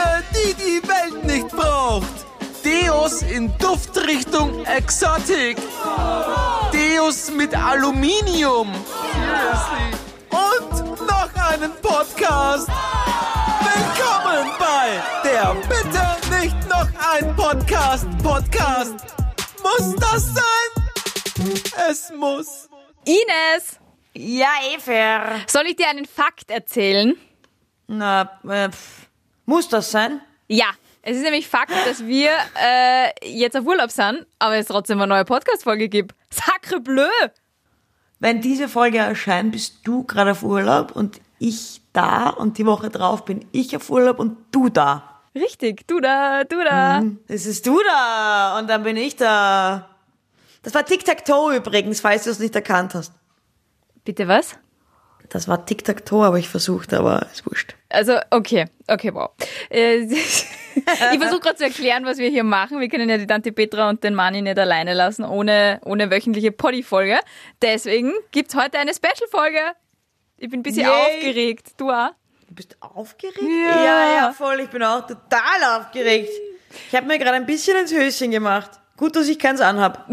Dinge, die die Welt nicht braucht. Deos in Duftrichtung Exotic. Deos mit Aluminium. Seriously. Und noch einen Podcast. Willkommen bei der Bitte nicht noch ein Podcast. Podcast. Muss das sein? Es muss. Ines, Ja, Efer. soll ich dir einen Fakt erzählen? Na, äh, pff. Muss das sein? Ja, es ist nämlich Fakt, dass wir äh, jetzt auf Urlaub sind, aber es trotzdem eine neue Podcast-Folge gibt. Sacre bleu! Wenn diese Folge erscheint, bist du gerade auf Urlaub und ich da und die Woche drauf bin ich auf Urlaub und du da. Richtig, du da, du da. Das ist du da und dann bin ich da. Das war Tic-Tac-Toe übrigens, falls du es nicht erkannt hast. Bitte was? Das war Tic-Tac-Toe, habe ich versucht, aber ist wurscht. Also, okay, okay, wow. Äh, ich versuche gerade zu erklären, was wir hier machen. Wir können ja die Tante Petra und den Mani nicht alleine lassen, ohne, ohne wöchentliche Poddy-Folge. Deswegen gibt's heute eine Special-Folge. Ich bin ein bisschen Yay. aufgeregt. Du auch? Du bist aufgeregt? Ja. ja, ja, voll. Ich bin auch total aufgeregt. Ich habe mir gerade ein bisschen ins Höschen gemacht. Gut, dass ich keins anhab.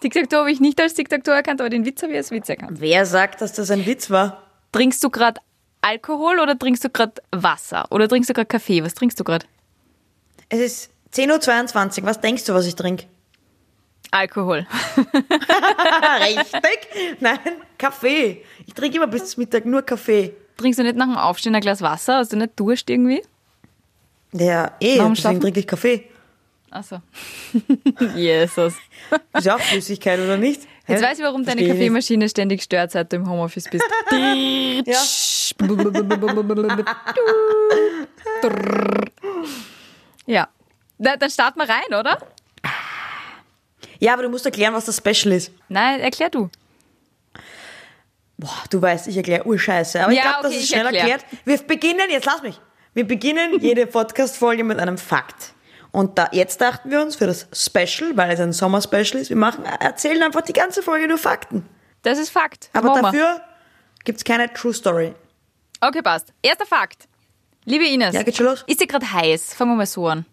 Tic-Tac-Toe habe ich nicht als Tic-Tac-Toe erkannt, aber den Witz habe ich als Witz erkannt. Wer sagt, dass das ein Witz war? Trinkst du gerade Alkohol oder trinkst du gerade Wasser? Oder trinkst du gerade Kaffee? Was trinkst du gerade? Es ist 10.22 Uhr. Was denkst du, was ich trinke? Alkohol. Richtig? Nein, Kaffee. Ich trinke immer bis Mittag nur Kaffee. Trinkst du nicht nach dem Aufstehen ein Glas Wasser? Hast du nicht Durst irgendwie? Ja, eh, Nach dem deswegen trinke ich Kaffee. Achso. Jesus. Ist ja auch Flüssigkeit, oder nicht? Jetzt Hä? weiß ich, warum deine Versteh ich nicht. Kaffeemaschine ständig stört, seit du im Homeoffice bist. Ja. ja. Dann starten wir rein, oder? ja, aber du musst erklären, was das Special ist. Nein, erklär du. Boah, du weißt, ich erkläre Urscheiße. Aber ich Ja, glaube, das okay, ist ich schnell erklär. erklärt. Wir beginnen, jetzt lass mich. Wir beginnen jede Podcast-Folge mit einem Fakt. Und da, jetzt dachten wir uns für das Special, weil es ein Sommer-Special ist, wir machen, erzählen einfach die ganze Folge nur Fakten. Das ist Fakt. Aber wir. dafür gibt's keine True Story. Okay, passt. Erster Fakt. Liebe Ines, Ja, geht schon los? ist dir gerade heiß? Fangen wir mal so an.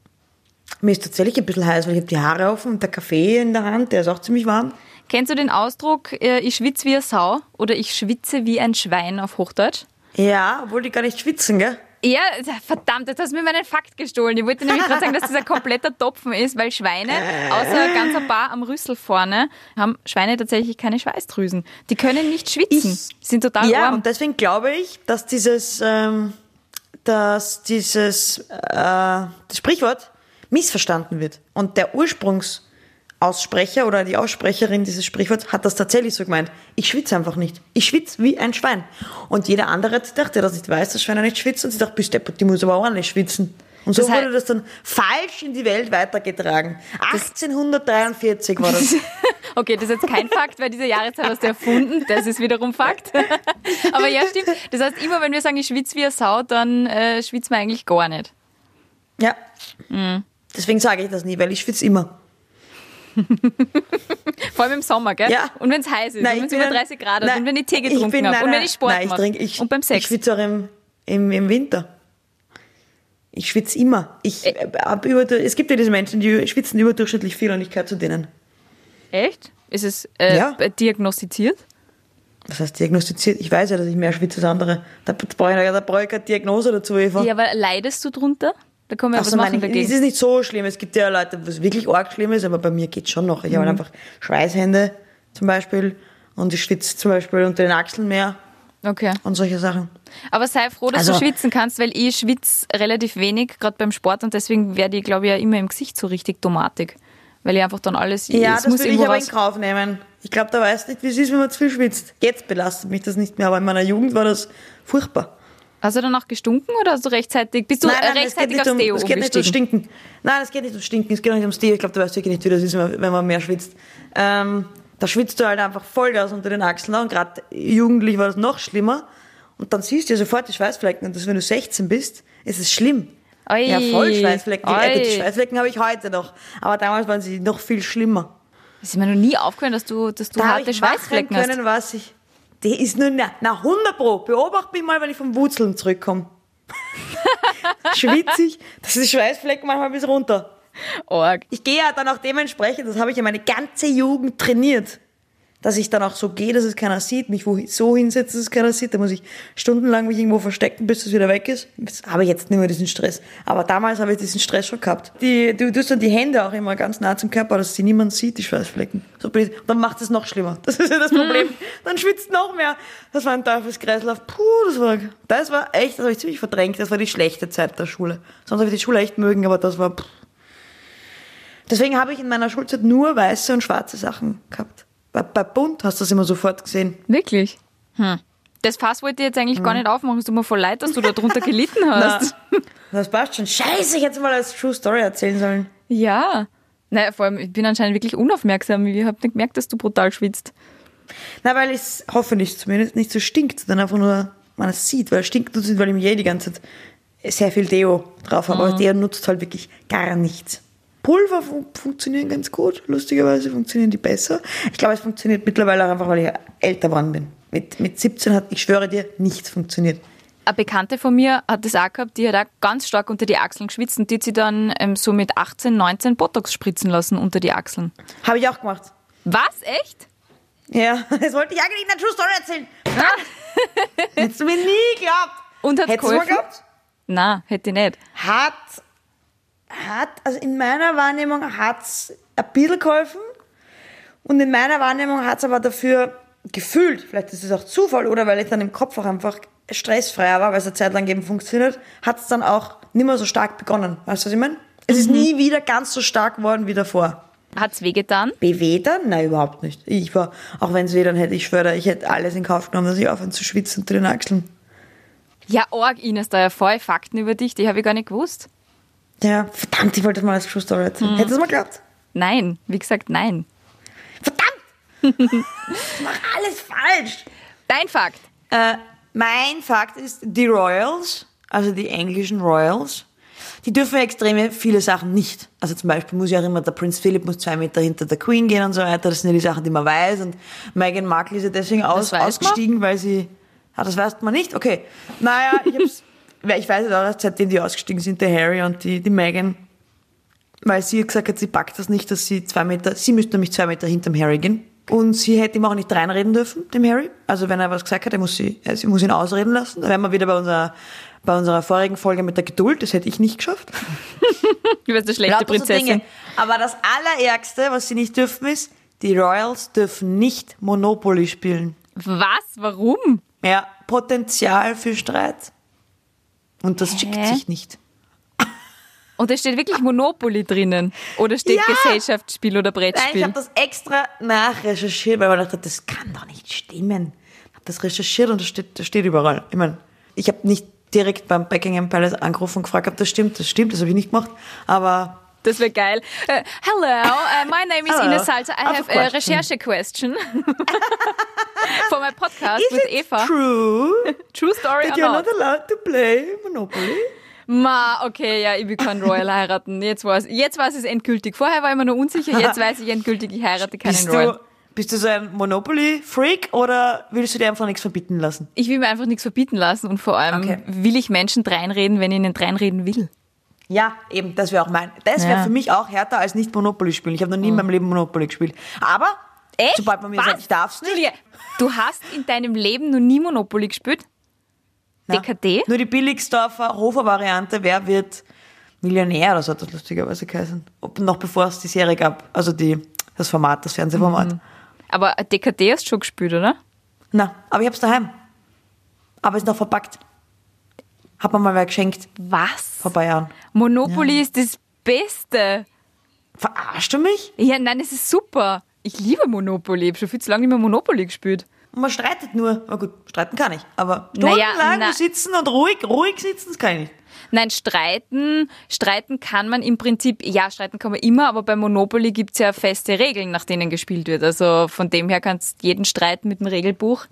Mir ist tatsächlich ein bisschen heiß, weil ich habe die Haare offen und der Kaffee in der Hand, der ist auch ziemlich warm. Kennst du den Ausdruck, äh, ich schwitze wie eine Sau oder ich schwitze wie ein Schwein auf Hochdeutsch? Ja, obwohl die gar nicht schwitzen, gell? Ja, verdammt, jetzt hast du mir meinen Fakt gestohlen. Ich wollte nämlich gerade sagen, dass das ein kompletter Topfen ist, weil Schweine, außer ganz ein paar am Rüssel vorne, haben Schweine tatsächlich keine Schweißdrüsen. Die können nicht schwitzen. Ich- sind total Ja, warm. und deswegen glaube ich, dass dieses, ähm, dass dieses äh, das Sprichwort missverstanden wird. Und der Ursprungsaussprecher oder die Aussprecherin dieses Sprichworts hat das tatsächlich so gemeint. Ich schwitze einfach nicht. Ich schwitze wie ein Schwein. Und jeder andere hat gedacht, der das nicht weiß, dass Schweine nicht schwitzen. Und sie dachte, bist deppert, die muss aber auch nicht schwitzen. Und so Das heißt- wurde das dann falsch in die Welt weitergetragen. 1843 war das. Okay, das ist jetzt kein Fakt, weil diese Jahreszahl hast du erfunden. Das ist wiederum Fakt. Aber ja, stimmt. Das heißt, immer wenn wir sagen, ich schwitze wie eine Sau, dann äh, schwitzen wir eigentlich gar nicht. Ja. Mhm. Deswegen sage ich das nie, weil ich schwitze immer. Vor allem im Sommer, gell? Ja. Und wenn es heiß ist, Nein, und wenn es ich über bin- 30 Grad Nein, und wenn ich Tee ich getrunken bin- habe, nein, und wenn ich Sport nein, ich mache. trinke- ich- und beim Ich Sex. schwitze auch im, im, im Winter. Ich schwitze immer. Ich, Ä- äh, über, es gibt ja diese Menschen, die schwitzen überdurchschnittlich viel und ich gehöre zu denen. Echt? Ist es äh, Ja. diagnostiziert? Was heißt diagnostiziert? Ich weiß ja, dass ich mehr schwitze als andere. Da brauche ich, da brauche ich keine Diagnose dazu, Eva. Ja, aber leidest du drunter? Da können wir ja Ach was machen ich, es dagegen. ist nicht so schlimm. Es gibt ja Leute, was wirklich arg schlimm ist, aber bei mir geht schon noch. Ich Mhm. habe einfach Schweißhände zum Beispiel und ich schwitze zum Beispiel unter den Achseln mehr Okay. und solche Sachen. Aber sei froh, dass Also- du schwitzen kannst, weil ich schwitze relativ wenig, gerade beim Sport, und deswegen werde ich, glaube ich, ja immer im Gesicht so richtig tomatig. Weil ich einfach dann alles. Ja, es das muss würde ich aber in raus. Kauf nehmen. Ich glaube, da weißt du nicht, wie es ist, wenn man zu viel schwitzt. Jetzt belastet mich das nicht mehr, aber in meiner Jugend war das furchtbar. Hast du danach gestunken oder hast du rechtzeitig, bist du es geht rechtzeitig nicht aufs um, Deo es geht nicht ums? Stinken. Nein, es geht nicht ums Stinken, es geht auch nicht ums Deo. Ich glaube, du weißt wirklich nicht, wie das ist, wenn man mehr schwitzt. Ähm, da schwitzt du halt einfach Vollgas unter den Achseln und gerade jugendlich war das noch schlimmer. Und dann siehst du ja sofort die Schweißflecken und das, wenn du 16 bist, ist es schlimm. Oi. Ja, voll Schweißflecken. Oi. Äh, gut, die Schweißflecken habe ich heute noch. Aber damals waren sie noch viel schlimmer. Ist mir noch nie aufgefallen, dass du, dass du Da harte ich Schweißflecken können, hast. was ich Die ist nur, na, na 100 Pro. Beobachte mich mal, wenn ich vom Wurzeln zurückkomme. Schwitzig, das ist Schweißfleck manchmal bis runter. Org. Ich gehe ja dann auch dementsprechend, das habe ich ja meine ganze Jugend trainiert, dass ich dann auch so gehe, dass es keiner sieht, mich wo so hinsetze, dass es keiner sieht. Da muss ich stundenlang mich irgendwo verstecken, bis es wieder weg ist. Jetzt habe ich jetzt nicht mehr diesen Stress. Aber damals habe ich diesen Stress schon gehabt. Die, du tust dann die Hände auch immer ganz nah zum Körper, dass sie niemand sieht, die Schweißflecken. So blöd. Dann macht es noch schlimmer. Das ist ja das Problem. Dann schwitzt noch mehr. Das war ein Teufelskreislauf. Puh, das war, das war echt, das habe ich ziemlich verdrängt. Das war die schlechte Zeit der Schule. Sonst habe ich die Schule echt mögen, aber das war, pff. Deswegen habe ich in meiner Schulzeit nur weiße und schwarze Sachen gehabt. Bei, bei Bunt hast du das immer sofort gesehen. Wirklich? Hm. Das Fass wollte ich jetzt eigentlich gar nicht aufmachen. Es tut mir voll leid, dass du da drunter gelitten hast. Das passt schon. Scheiße, ich hätte mal als True Story erzählen sollen. Ja. Naja, vor allem, ich bin anscheinend wirklich unaufmerksam. Ich habe nicht gemerkt, dass du brutal schwitzt. Na, weil es hoffentlich zumindest nicht so stinkt, sondern einfach nur man es sieht, weil es stinkt tut es nicht, weil ich mir eh die ganze Zeit sehr viel Deo drauf habe. Aber Deo nutzt halt wirklich gar nichts. Pulver fun funktionieren ganz gut. Lustigerweise funktionieren die besser. Ich glaube, es funktioniert mittlerweile auch einfach, weil ich älter geworden bin. Mit, mit 17 hat, ich schwöre dir, nichts funktioniert. Eine Bekannte von mir hat das auch gehabt, die hat auch ganz stark unter die Achseln geschwitzt und die hat sie dann ähm, so mit 18, 19 Botox spritzen lassen unter die Achseln. Habe ich auch gemacht. Was? Echt? Ja, das wollte ich eigentlich in der True Story erzählen. Hättest du mir nie geglaubt. Und hat Hättest du mal geholfen? Nein, hätte ich nicht. Hat, hat, also in meiner Wahrnehmung hat's ein bisschen geholfen. Und in meiner Wahrnehmung hat's aber dafür gefühlt, vielleicht ist es auch Zufall oder weil ich dann im Kopf auch einfach stressfreier war, weil es eine Zeit lang eben funktioniert, hat's dann auch nicht mehr so stark begonnen. Weißt du, was ich meine? Es ist nie wieder ganz so stark geworden wie davor. Hat's wehgetan? Bewedern? Nein, überhaupt nicht. Ich war, auch wenn es weh dann hätte, ich schwöre, ich hätte alles in Kauf genommen, dass ich aufhöre zu schwitzen unter den Achseln. Ja, Org, Ines, da ja voll Fakten über dich, die habe ich gar nicht gewusst. Ja, verdammt, ich wollte mal als True Story erzählen. Hättest du es mal geglaubt? Nein, wie gesagt, nein. Verdammt! ich mach alles falsch. Dein Fakt. Äh, mein Fakt ist, die Royals, also die englischen Royals, die dürfen extrem viele Sachen nicht. Also zum Beispiel muss ja auch immer der Prinz Philip muss zwei Meter hinter der Queen gehen und so weiter. Das sind ja die Sachen, die man weiß. Und Meghan Markle ist ja deswegen aus, weiß man? ausgestiegen, weil sie... Ah, das weiß man nicht? Okay. Naja, ich hab's... weil ich weiß es auch seitdem die ausgestiegen sind, der Harry und die, die Meghan. Weil sie gesagt hat, sie packt das nicht, dass sie zwei Meter... Sie müsste nämlich zwei Meter hinterm Harry gehen. Und sie hätte ihm auch nicht reinreden dürfen, dem Harry. Also wenn er was gesagt hat, er muss sie, sie muss ihn ausreden lassen. Da wären wir wieder bei unserer, bei unserer vorigen Folge mit der Geduld. Das hätte ich nicht geschafft. Du bist eine schlechte Prinzessin. Aber das Allerärgste, was sie nicht dürfen, ist, die Royals dürfen nicht Monopoly spielen. Was? Warum? Ja, Potenzial für Streit. Und das schickt sich nicht. Und da steht wirklich Monopoly drinnen. Oder steht Ja. Gesellschaftsspiel oder Nein, ich Brettspiel. habe das extra nachrecherchiert, weil man dachte, das kann doch nicht stimmen. Ich habe das recherchiert und das steht, das steht überall. Ich meine, ich habe nicht direkt beim Buckingham Palace angerufen und gefragt, ob das stimmt. Das stimmt, das habe ich nicht gemacht. Aber Das wäre geil. Uh, hello, uh, my name is Hello. Ines Salzer. I have have a recherche question for my podcast is with it Eva. true True story that or you're not? not allowed to play Monopoly? Ma, okay, ja, ich will keinen Royal heiraten. Jetzt weiß jetzt weiß es endgültig. Vorher war ich mir noch unsicher, jetzt weiß ich endgültig, ich heirate keinen Bist Royal. du, bist du so ein Monopoly-Freak oder willst du dir einfach nichts verbieten lassen? Ich will mir einfach nichts verbieten lassen und vor allem Okay. will ich Menschen dreinreden, wenn ich ihnen dreinreden will. Ja, eben, das wäre auch mein. Das wäre Ja. für mich auch härter als nicht Monopoly spielen. Ich habe noch nie in meinem Leben Monopoly gespielt. Aber Echt? sobald man mir Was? sagt, ich darf's nicht. Julia, du hast in deinem Leben noch nie Monopoly gespielt? Na, DKD? Nur die Billigsdorfer Hofer-Variante, wer wird Millionär oder so hat das lustigerweise geheißen. Ob, noch bevor es die Serie gab, also die, das Format, das Fernsehformat. Mhm. Aber DKD hast du schon gespielt, oder? Na, aber ich hab's daheim. Aber ist noch verpackt. Hat mir mal wer geschenkt Was? vor ein paar Jahren. Monopoly ist das Beste. Verarscht du mich? Ja, nein, es ist super. Ich liebe Monopoly. Ich habe schon viel zu lange nicht mehr Monopoly gespielt. Und man streitet nur. Na gut, streiten kann ich. Aber Naja, stundenlang na- sitzen und ruhig, ruhig sitzen, das kann ich nicht. Nein, streiten, streiten kann man im Prinzip, ja, streiten kann man immer, aber bei Monopoly gibt's ja feste Regeln, nach denen gespielt wird. Also von dem her kannst jeden Streit mit dem Regelbuch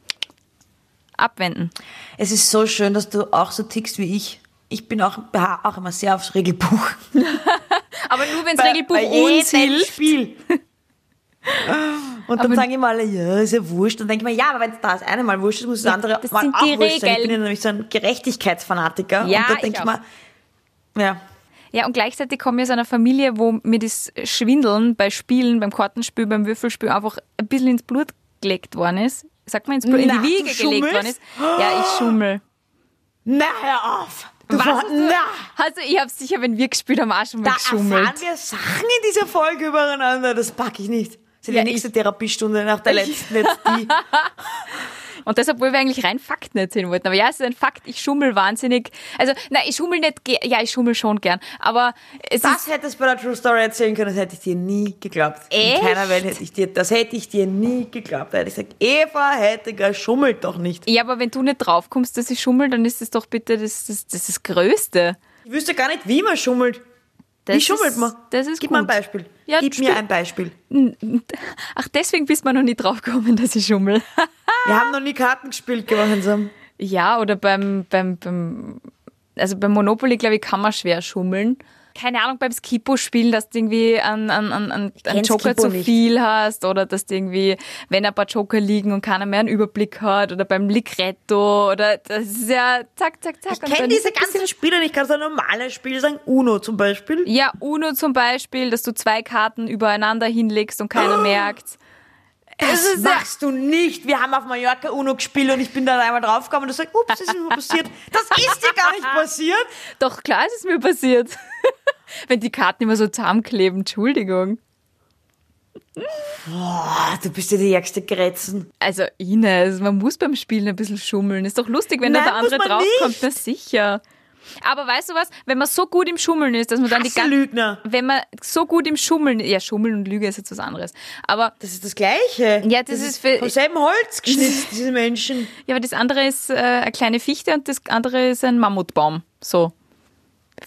abwenden. Es ist so schön, dass du auch so tickst wie ich. Ich bin auch, auch immer sehr aufs Regelbuch. Aber nur wenn das Regelbuch bei uns hilft. Spiel. Und dann Aber- sagen immer alle, ja, ist ja wurscht. Dann denke ich mir, ja, aber wenn es das eine Mal wurscht ist, muss das andere das mal sind auch die wurscht sein. Ich bin ja nämlich so ein Gerechtigkeitsfanatiker. Ja, und da ich denke ich, auch. mir, ja, Ja, und gleichzeitig komme ich aus einer Familie, wo mir das Schwindeln bei Spielen, beim Kartenspiel, beim Würfelspiel einfach ein bisschen ins Blut gelegt worden ist. Sagt man ins Blut, in die Wiege gelegt worden ist. Ja, ich schummel. na, hör auf. Du Was na, Also ich habe sicher, wenn wir gespielt haben, auch schon mal da geschummelt. erfahren wir Sachen in dieser Folge übereinander. Das packe ich nicht. Das ist Ja, die nächste Therapiestunde nach der letzten jetzt die. Und deshalb, wo wir eigentlich rein Fakten erzählen wollten. Aber ja, es ist ein Fakt, ich schummel wahnsinnig. Also, nein, ich schummel nicht, ja, ich schummel schon gern. Aber es Das ist, hättest du bei der True Story erzählen können, das hätte ich dir nie geglaubt. Echt? In keiner Welt hätte ich dir, das hätte ich dir nie geglaubt. Da hätte ich gesagt, Eva hätte geschummelt doch nicht. ja, aber wenn du nicht drauf kommst, dass ich schummel, dann ist das doch bitte das, das, das, ist das Größte. Ich wüsste gar nicht, wie man schummelt. Das wie schummelt ist, man? Das ist Gib gut. mir ein Beispiel. Ja, Gib mir ein Beispiel. Ach, deswegen bist man noch nie drauf gekommen, dass ich schummel. Wir haben noch nie Karten gespielt gemeinsam. Ja, oder beim, beim, beim also beim Monopoly, glaube ich, kann man schwer schummeln. Keine Ahnung, beim Skippo spielen, dass du irgendwie einen, einen, einen, einen kenn Joker Skippo zu nicht. viel hast oder dass du irgendwie, wenn ein paar Joker liegen und keiner mehr einen Überblick hat oder beim Ligretto oder das ist ja zack, zack, zack. Ich kenne diese ganzen Spiele nicht. Du ein normales Spiel sagen? Uno zum Beispiel. Ja, Uno zum Beispiel, dass du zwei Karten übereinander hinlegst und keiner merkt's. Das machst du nicht. Wir haben auf Mallorca Uno gespielt und ich bin da einmal draufgekommen und du sagst, ups, das ist mir passiert. Das ist dir gar nicht passiert. Doch, klar ist es mir passiert. Wenn die Karten immer so zusammenkleben, Entschuldigung. Boah, du bist ja die ärgste Grätzen. Also Ines, man muss beim Spielen ein bisschen schummeln. Ist doch lustig, wenn Nein, dann der andere draufkommt. Na sicher. Aber weißt du was? Wenn man so gut im Schummeln ist, dass man dann die Hasse ganze... Lügner. Wenn man so gut im Schummeln... Ja, Schummeln und Lüge ist jetzt was anderes. Aber... Das ist das Gleiche. Ja, das ist für- Vom selben Holz geschnitzt, diese Menschen. Ja, aber das andere ist äh, eine kleine Fichte und das andere ist ein Mammutbaum. So.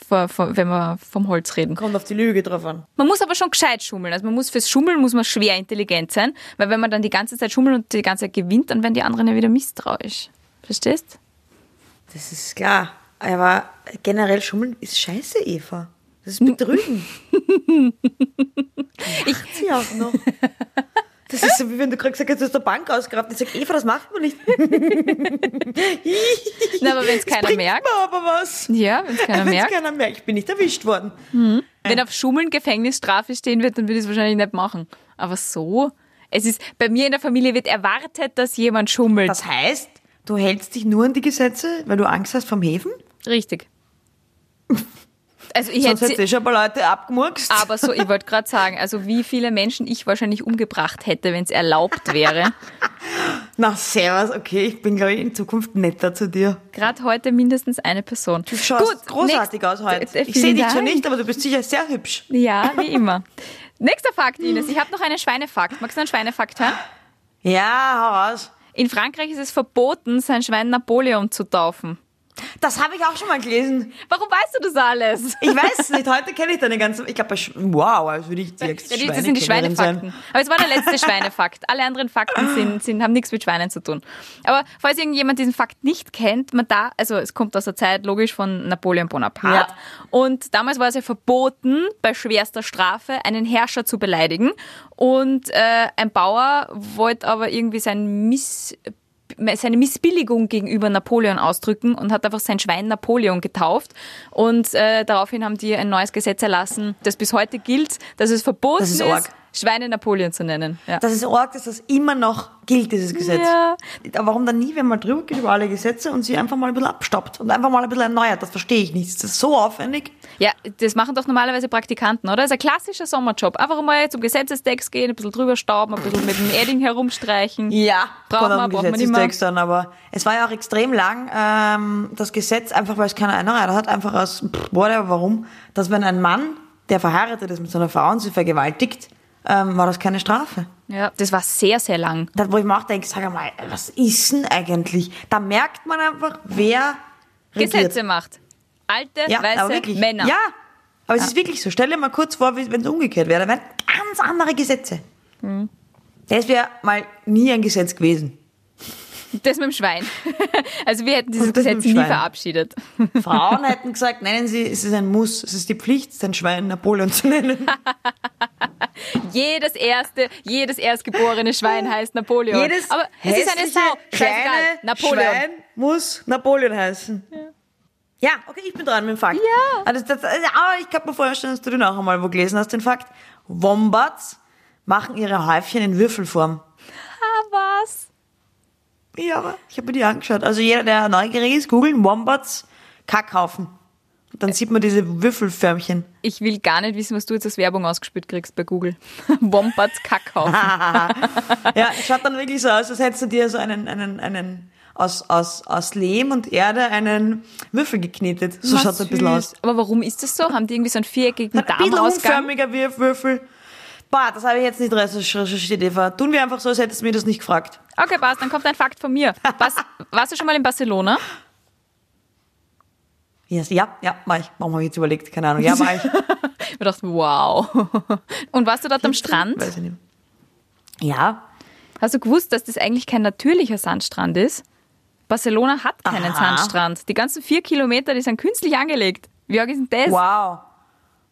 Vor- vor- Wenn wir vom Holz reden. Kommt auf die Lüge drauf an. Man muss aber schon gescheit schummeln. Also man muss fürs Schummeln muss man schwer intelligent sein, weil wenn man dann die ganze Zeit schummelt und die ganze Zeit gewinnt, dann werden die anderen ja wieder misstrauisch. Verstehst? Das ist klar. Aber generell Schummeln ist scheiße, Eva. Das ist Betrügen. ich sie auch noch. Das ist so, wie wenn du gerade gesagt hast, du hast der Bank ausgeraubt. Ich sag, Eva, das macht man nicht. Na, aber wenn es keiner merkt. mir aber was. Ja, wenn es keiner Wenn's merkt. keiner merkt. Ich bin nicht erwischt worden. Wenn auf Schummeln Gefängnisstrafe stehen wird, dann würde ich es wahrscheinlich nicht machen. Aber so? Es ist, bei mir in der Familie wird erwartet, dass jemand schummelt. Das heißt, du hältst dich nur an die Gesetze, weil du Angst hast vom Häfen? Richtig. Also ich Sonst hätte eh schon ein paar Leute abgemurkst. Aber so, ich wollte gerade sagen, also wie viele Menschen ich wahrscheinlich umgebracht hätte, wenn es erlaubt wäre. Na, servus. Okay, ich bin, glaube ich, in Zukunft netter zu dir. Gerade heute mindestens eine Person. Du schaust großartig nächst- aus heute. Äh, Ich sehe dich zwar Dank. nicht, aber du bist sicher sehr hübsch. Ja, wie immer. Nächster Fakt, Ines. Ich habe noch einen Schweinefakt. Magst du einen Schweinefakt hören? Ja, hau raus. In Frankreich ist es verboten, sein Schwein Napoleon zu taufen. Das habe ich auch schon mal gelesen. Warum weißt du das alles? Ich weiß nicht, heute kenne ich deine ganze. Ich glaube, wow, als würde ich die Ja, das sind die sein. Schweinefakten. Aber es war der letzte Schweinefakt. Alle anderen Fakten sind, sind, haben nichts mit Schweinen zu tun. Aber falls irgendjemand diesen Fakt nicht kennt, man da, also es kommt aus der Zeit logisch von Napoleon Bonaparte. Ja. Und damals war es ja verboten, bei schwerster Strafe einen Herrscher zu beleidigen. Und äh, ein Bauer wollte aber irgendwie sein Miss seine Missbilligung gegenüber Napoleon ausdrücken und hat einfach sein Schwein Napoleon getauft. Und äh, daraufhin haben die ein neues Gesetz erlassen, das bis heute gilt, dass es verboten Das ist ist. Schweine Napoleon zu nennen. Ja. Das ist arg, dass das immer noch gilt, dieses Gesetz. Ja. Aber warum dann nie, wenn man drüber geht über alle Gesetze und sie einfach mal ein bisschen abstoppt und einfach mal ein bisschen erneuert? Das verstehe ich nicht. Das ist so aufwendig. ja, das machen doch normalerweise Praktikanten, oder? Das ist ein klassischer Sommerjob. Einfach mal zum Gesetzestext gehen, ein bisschen drüber stauben, ein bisschen mit dem Edding herumstreichen. Ja, Braucht man, braucht man Gesetzestext dann, aber es war ja auch extrem lang, ähm, das Gesetz, einfach weil es keiner einreiht hat, einfach aus, pff, whatever, warum, dass wenn ein Mann, der verheiratet ist mit so einer Frau und sie vergewaltigt, ähm, war das keine Strafe. Ja, das war sehr, sehr lang. Da, wo ich mir auch denke, sag mal, was ist denn eigentlich? Da merkt man einfach, wer regiert. Gesetze macht. Alte, Ja, weiße. Männer. Ja, aber es ist wirklich so. Stell dir mal kurz vor, wenn es umgekehrt wäre. Da wären ganz andere Gesetze. Hm. Das wäre mal nie ein Gesetz gewesen. Das mit dem Schwein. Also wir hätten dieses Gesetz nie verabschiedet. Frauen hätten gesagt, nennen Sie, es ist ein Muss, es ist die Pflicht, sein Schwein Napoleon zu nennen. jedes erste, jedes erstgeborene Schwein heißt Napoleon. Jedes Aber es ist eine Sau. Kleine Napoleon. Schwein muss Napoleon heißen. Ja. okay, ich bin dran mit dem Fakt. Ja. Also das, das, aber ich kann mir vorstellen, dass du den auch einmal wo gelesen hast, den Fakt. Wombats machen ihre Häufchen in Würfelform. Ah, was? Ja, aber ich habe mir die angeschaut. Also jeder, der neugierig ist, googeln Wombats Kackhaufen. Und dann sieht man diese Würfelförmchen. Ich will gar nicht wissen, was du jetzt als Werbung ausgespielt kriegst bei Google. Wombats Kackhaufen. ja, es schaut dann wirklich so aus, als hättest du dir so einen, einen, einen aus, aus, aus Lehm und Erde einen Würfel geknetet. So schaut es ein bisschen aus. Aber warum ist das so? Haben die irgendwie so einen viereckigen Ein bisschen unförmiger Würf- Würfel. Boah, das habe ich jetzt nicht recherchiert, Eva. Tun wir einfach so, als hättest du mir das nicht gefragt. Okay, passt, dann kommt ein Fakt von mir. Was, warst du schon mal in Barcelona? Yes. Ja, ja, war ich. Warum habe ich jetzt überlegt? Keine Ahnung. Ja, war ich. Wir dachten, wow. Und warst du dort am Strand? Weiß ich nicht. Ja. Hast du gewusst, dass das eigentlich kein natürlicher Sandstrand ist? Barcelona hat keinen Aha. Sandstrand. Die ganzen vier Kilometer, die sind künstlich angelegt. Wie arg ist denn das? Wow.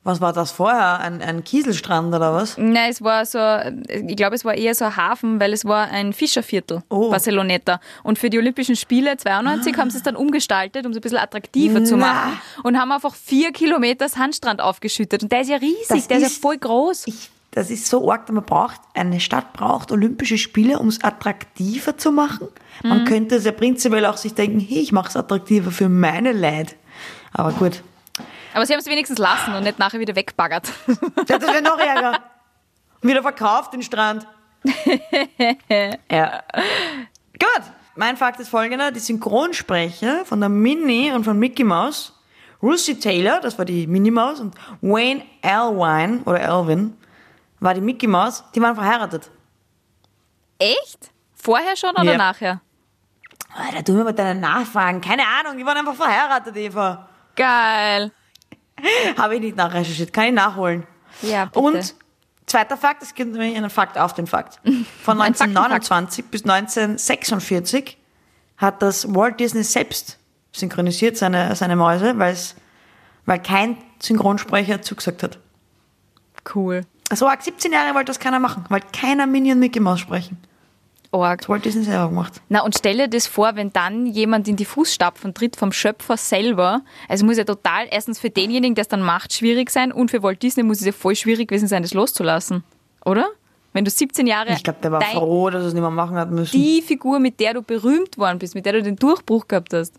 Was war das vorher? Ein, ein Kieselstrand oder was? Nein, es war so, ich glaube, es war eher so ein Hafen, weil es war ein Fischerviertel, Oh. Barceloneta. Und für die Olympischen Spiele 92 haben sie es dann umgestaltet, um es ein bisschen attraktiver zu machen. Und haben einfach vier Kilometer Sandstrand aufgeschüttet. Und der ist ja riesig, Das der ist, ist- ja voll groß. Ich, das ist so arg, man braucht, eine Stadt braucht Olympische Spiele, um es attraktiver zu machen. Man könnte es ja prinzipiell auch sich denken, hey, ich mache es attraktiver für meine Leid. Aber gut. Aber sie haben es wenigstens lassen und nicht nachher wieder wegbaggert. Das wäre noch ärger. Wieder verkauft den Strand. ja. Gut. Mein Fakt ist folgender. Die Synchronsprecher von der Minnie und von Mickey Mouse, Lucy Taylor, das war die Minnie Maus, und Wayne Elwine, oder Elvin, war die Mickey Mouse, die waren verheiratet. Echt? Vorher schon oder Ja. nachher? Alter, tu mir mal deine Nachfragen. Keine Ahnung, die waren einfach verheiratet, Eva. Geil. Habe ich nicht nachrecherchiert, kann ich nachholen. Ja, bitte. Und zweiter Fakt, es gibt nämlich einen Fakt auf den Fakt. Von Ein Faktenfakt. 1929 bis 1946 hat das Walt Disney selbst synchronisiert, seine, seine Mäuse, weil es, weil kein Synchronsprecher zugesagt hat. Cool. Also arg 17 Jahre wollte das keiner machen, weil keiner Minnie und Mickey Mouse sprechen. Org. Das Walt Disney selber gemacht. Na, und stell dir das vor, wenn dann jemand in die Fußstapfen tritt vom Schöpfer selber. Also muss ja total, erstens für denjenigen, der es dann macht, schwierig sein und für Walt Disney muss es ja voll schwierig gewesen sein, das loszulassen. Oder? Wenn du 17 Jahre Ich glaube, der war froh, dass er es nicht mehr machen hat müssen. die Figur, mit der du berühmt worden bist, mit der du den Durchbruch gehabt hast,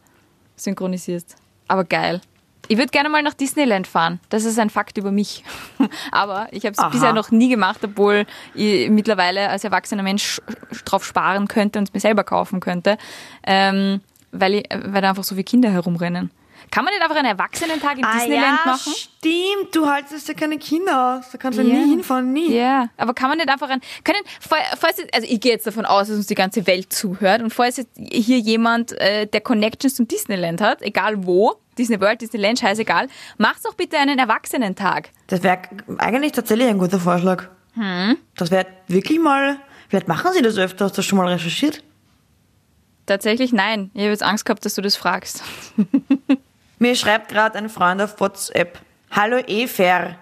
synchronisierst. Aber geil. Ich würde gerne mal nach Disneyland fahren. Das ist ein Fakt über mich. Aber ich habe es bisher noch nie gemacht, obwohl ich mittlerweile als erwachsener Mensch drauf sparen könnte und es mir selber kaufen könnte, ähm, weil, ich, weil da einfach so viele Kinder herumrennen. Kann man nicht einfach einen Erwachsenentag in Disneyland Ah, ja, machen? stimmt. Du haltest ja keine Kinder aus. Da kannst du Ja. nie hinfahren, nie. Ja, aber kann man nicht einfach ein, können, fall- falls, jetzt- also ich gehe jetzt davon aus, dass uns die ganze Welt zuhört und falls jetzt hier jemand, äh, der Connections zum Disneyland hat, egal wo, Disney World, Disneyland, scheißegal, macht doch bitte einen Erwachsenentag. Das wäre eigentlich tatsächlich ein guter Vorschlag. Hm? Das wäre wirklich mal. Vielleicht machen sie das öfter. Hast du das schon mal recherchiert? Tatsächlich nein. Ich habe jetzt Angst gehabt, dass du das fragst. Mir schreibt gerade ein Freund auf WhatsApp. Hallo Efer.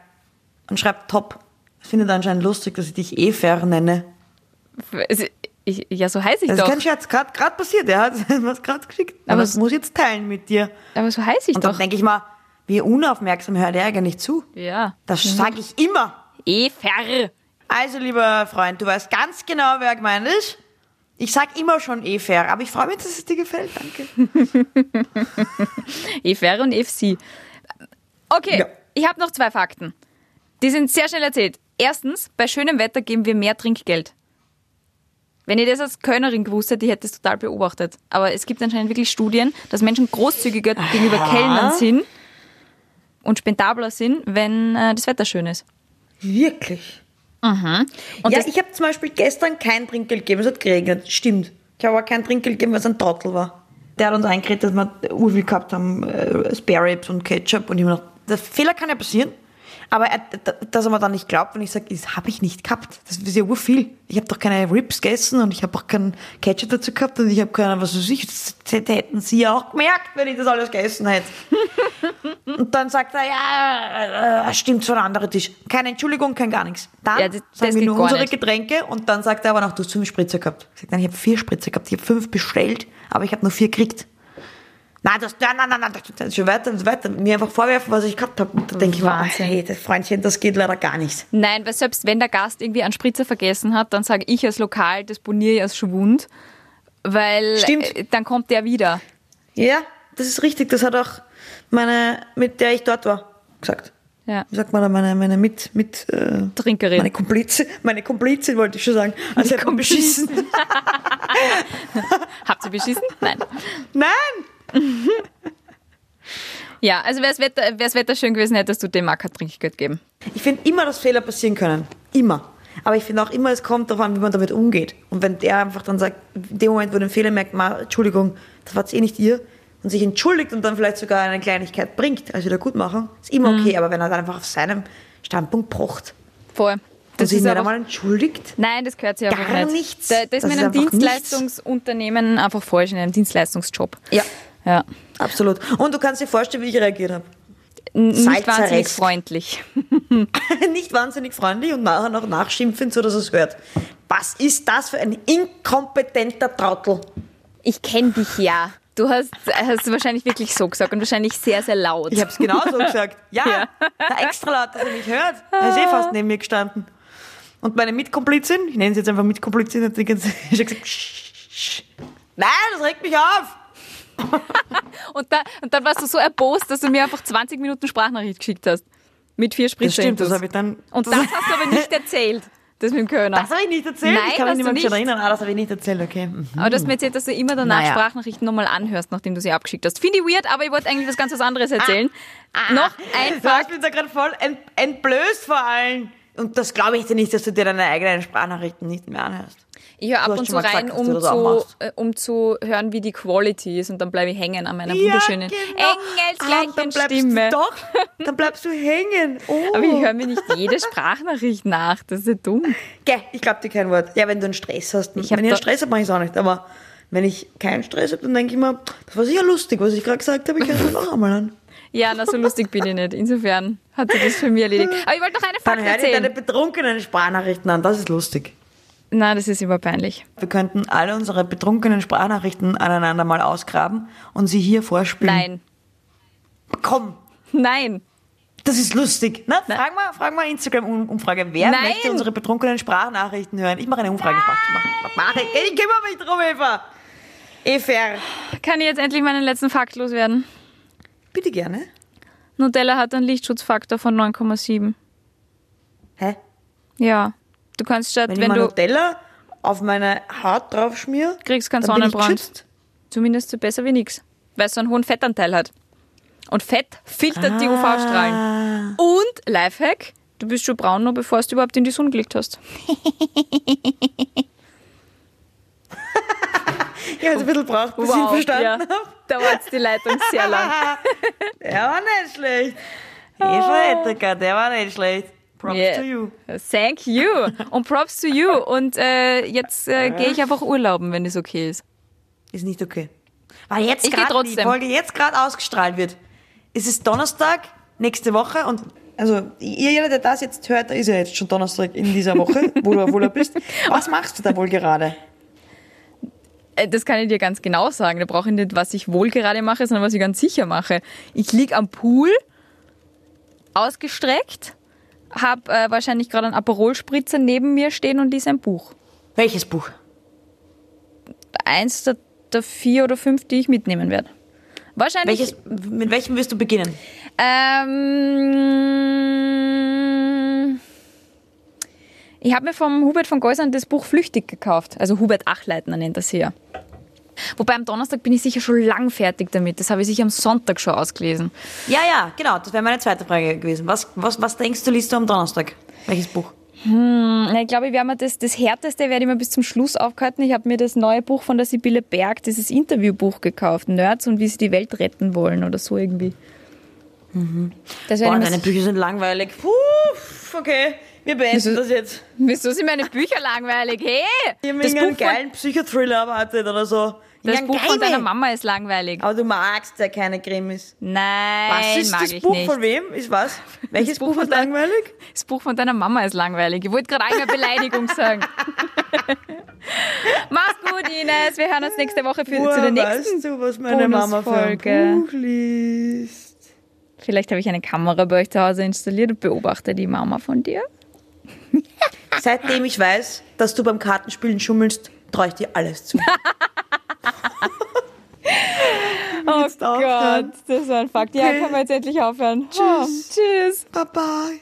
Und schreibt top. Das findet anscheinend lustig, dass ich dich Efer nenne. Ich, ja, so heiße ich Das ist doch. kein Scherz. Gerade passiert. Er hat was gerade geschickt. Aber Aber es- das muss ich jetzt teilen mit dir. Aber so heiße ich Und dann doch. denke ich mal, wie unaufmerksam hört er eigentlich zu. Ja. Das sage ich immer. Efer. Also, lieber Freund, du weißt ganz genau, wer gemeint ist. Ich sag immer schon Efer, aber ich freue mich, dass es dir gefällt. Danke. Efer und FC. Okay, Ja. ich habe noch zwei Fakten. Die sind sehr schnell erzählt. Erstens, bei schönem Wetter geben wir mehr Trinkgeld. Wenn ich das als Kölnerin gewusst hätte, ich hätte es total beobachtet. Aber es gibt anscheinend wirklich Studien, dass Menschen großzügiger gegenüber Kellnern sind und spendabler sind, wenn äh, das Wetter schön ist. Wirklich? Und ja, ich habe zum Beispiel gestern kein Trinkgeld gegeben, es hat geregnet. Stimmt. Ich habe aber kein Trinkgeld gegeben, weil es ein Trottel war. Der hat uns eingeredet, dass wir urviel gehabt haben, äh, Spare Ribs und Ketchup. Und ich mir gedacht, der Fehler kann ja passieren. Aber er, dass er mir dann nicht glaubt, wenn ich sage, das habe ich nicht gehabt. Das ist ja urviel. Ich habe doch keine Rips gegessen und ich habe auch keinen Ketchup dazu gehabt und ich habe keine, was weiß ich, das hätte- hätten sie ja auch gemerkt, wenn ich das alles gegessen hätte. und dann sagt er, ja, äh, stimmt, so ein anderer Tisch. Keine Entschuldigung, kein gar nichts. Dann Ja, das- das sagen wir geht nur unsere nicht. Getränke und dann sagt er aber noch, du hast fünf Spritzer gehabt. Ich sage, nein, ich habe vier Spritzer gehabt, ich habe fünf bestellt, aber ich habe nur vier gekriegt. Nein, das, nein, nein, nein, nein, das ist schon weiter und weiter. Mir einfach vorwerfen, was ich gehabt habe. Und da denke ich mir, hey, das Freundchen, das geht leider gar nicht. Nein, weil selbst wenn der Gast irgendwie einen Spritzer vergessen hat, dann sage ich als Lokal, das boniere ich als Schwund, weil Stimmt. äh, dann kommt der wieder. Ja, das ist richtig. Das hat auch meine, mit der ich dort war, gesagt. Ja. Wie sagt man da, meine, meine mit, mit, äh, Trinkerin. meine Komplizin, meine Komplizin wollte ich schon sagen. Also man beschissen. Habt ihr beschissen? Nein. Nein! Ja, also wäre das Wetter, wär's Wetter schön gewesen, hättest du dem kein Trinkgeld geben. Ich finde immer, dass Fehler passieren können. Immer. Aber ich finde auch immer, es kommt darauf an, wie man damit umgeht. Und wenn der einfach dann sagt, in dem Moment, wo er den Fehler merkt, ma, Entschuldigung, das war jetzt eh nicht ihr, und sich entschuldigt und dann vielleicht sogar eine Kleinigkeit bringt, als wieder gut machen, ist immer Mhm. okay. Aber wenn er dann einfach auf seinem Standpunkt pocht Voll. und Das sich ist nicht aber, einmal entschuldigt, nein, das gehört sich einfach Gar nicht. nichts. Da, das ist Das mit ist einem einfach Dienstleistungsunternehmen einfach falsch, in einem Dienstleistungsjob. ja, Ja. absolut. Und du kannst dir vorstellen, wie ich reagiert habe. Nicht wahnsinnig freundlich. nicht wahnsinnig freundlich und nachher noch nachschimpfen, so dass er es hört. Was ist das für ein inkompetenter Trottel? Ich kenne dich ja. Du hast, hast wahrscheinlich wirklich so gesagt und wahrscheinlich sehr, sehr laut. Ich habe es genauso gesagt. Ja, Ja. Na, extra laut, dass er mich hört. Er ist eh fast neben mir gestanden. Und meine Mitkomplizin, ich nenne sie jetzt einfach Mitkomplizin, hat die ganze schon gesagt, nein, das regt mich auf. Und, da, und dann warst du so erbost, dass du mir einfach 20 Minuten Sprachnachricht geschickt hast. Mit vier Das stimmt, das habe ich dann. Und das hast du aber nicht erzählt. Das mit dem Kölner. das habe ich nicht erzählt. Nein, ich kann mich nicht mehr erinnern. Ah, das habe ich nicht erzählt, okay. Mhm. Aber du hast mir erzählt, dass du immer danach Naja. Sprachnachrichten nochmal anhörst, nachdem du sie abgeschickt hast. Finde ich weird, aber ich wollte eigentlich was ganz was anderes erzählen. Noch ein Du hast Fakt. mich da gerade voll ent entblößt vor allen. Und das glaube ich dir nicht, dass du dir deine eigenen Sprachnachrichten nicht mehr anhörst. Ich höre ab und zu gesagt, rein, dass um zu, äh, um zu hören, wie die Quality ist. Und dann bleibe ich hängen an meiner Ja, wunderschönen, genau. Ah, engelsgleichen dann bleibst Stimme. Du doch, dann bleibst du hängen. Oh. Aber ich höre mir nicht jede Sprachnachricht nach. Das ist ja dumm. Gell, ich glaube dir kein Wort. Ja, wenn du einen Stress hast. Ich wenn ich einen Stress habe, mache ich es auch nicht. Aber wenn ich keinen Stress habe, dann denke ich mir, das war sicher lustig, was ich gerade gesagt habe. Ich kann es mir noch einmal an. Ja, na, so lustig bin ich nicht. Insofern hat sich das für mich erledigt. Aber ich wollte noch eine Dann Fakt hör dir deine betrunkenen Sprachnachrichten an. Das ist lustig. Nein, das ist überpeinlich. Wir könnten alle unsere betrunkenen Sprachnachrichten aneinander mal ausgraben und sie hier vorspielen. Nein. Komm, Nein. das ist lustig. Na, frag mal, frag mal Instagram-Umfrage. Wer Nein. möchte unsere betrunkenen Sprachnachrichten hören? Ich mache eine Umfrage. Mach, mach, ich ich kümmere mich drum, Eva. Eva. Kann ich jetzt endlich meinen letzten Fakt loswerden? Bitte gerne. Nutella hat einen Lichtschutzfaktor von 9,7. Hä? Ja. Du kannst statt, Wenn, wenn, ich du Nutella auf meine Haut drauf schmier, kriegst keinen ich Sonnenbrand. Zumindest so besser wie nix. Weil es so einen hohen Fettanteil hat. Und Fett filtert die UV-Strahlen. Ah. Und Lifehack, du bist schon braun, noch bevor du überhaupt in die Sonne gelegt hast. Ich habe es ein bisschen braucht, bis ich ihn verstanden ja. habe. Da war jetzt die Leitung sehr lang. Der war nicht schlecht. Eva Ettiker, der war nicht schlecht. Props Yeah. to you. Thank you. Und Props to you. Und äh, jetzt äh, gehe ich einfach urlauben, wenn es okay ist. Ist nicht okay. Weil jetzt gerade die. Folge jetzt gerade ausgestrahlt wird. Es ist Donnerstag, nächste Woche und also ihr, jeder, der das jetzt hört, ist ja jetzt schon Donnerstag in dieser Woche, wo du, du bist. Was machst du da wohl gerade? Äh, Das kann ich dir ganz genau sagen. Da brauche ich nicht, was ich wohl gerade mache, sondern was ich ganz sicher mache. Ich lieg am Pool, ausgestreckt, habe äh, wahrscheinlich gerade einen Aperol-Spritzer neben mir stehen und lies ein Buch. Welches Buch? Eins der, der vier oder fünf, die ich mitnehmen werde. Wahrscheinlich. Welches, mit welchem wirst du beginnen? Ähm, ich habe mir vom Hubert von Geusern das Buch Flüchtig gekauft. Also Hubert Achleitner nennt das hier. Wobei am Donnerstag bin ich sicher schon lang fertig damit. Das habe ich sicher am Sonntag schon ausgelesen. Ja, ja, genau. Das wäre meine zweite Frage gewesen. Was, was, was denkst du, liest du am Donnerstag? Welches Buch? Na, Ich glaube, ich werde mir das, das Härteste werde ich mir bis zum Schluss aufhalten. Ich habe mir das neue Buch von der Sibylle Berg, dieses Interviewbuch gekauft. Nerds und wie sie die Welt retten wollen oder so irgendwie. Das wäre Boah, deine Bücher sind langweilig. Puh, okay, wir beenden das jetzt. Wieso sind meine Bücher langweilig? Hey! Ich habe Das von, geilen Psychothriller erwartet oder so. Das Buch von geilen. deiner Mama ist langweilig. Aber du magst ja keine Krimis. Nein, Was ist mag das ich Buch nicht. von wem? Ist was? Welches Buch Buch, von ist langweilig? Das Buch von deiner Mama ist langweilig. Ich wollte gerade eine Beleidigung sagen. Mach's gut, Ines. Wir hören uns nächste Woche für, zu der nächsten. weißt du, was meine Mama für ein. Buch liest? Vielleicht habe ich eine Kamera bei euch zu Hause installiert und beobachte die Mama von dir. Seitdem ich weiß, dass du beim Kartenspielen schummelst, traue ich dir alles zu. Oh jetzt aufhören? Gott, das war ein Fakt. Ja, Okay. kann man jetzt endlich aufhören. Tschüss. Oh, tschüss. Bye bye.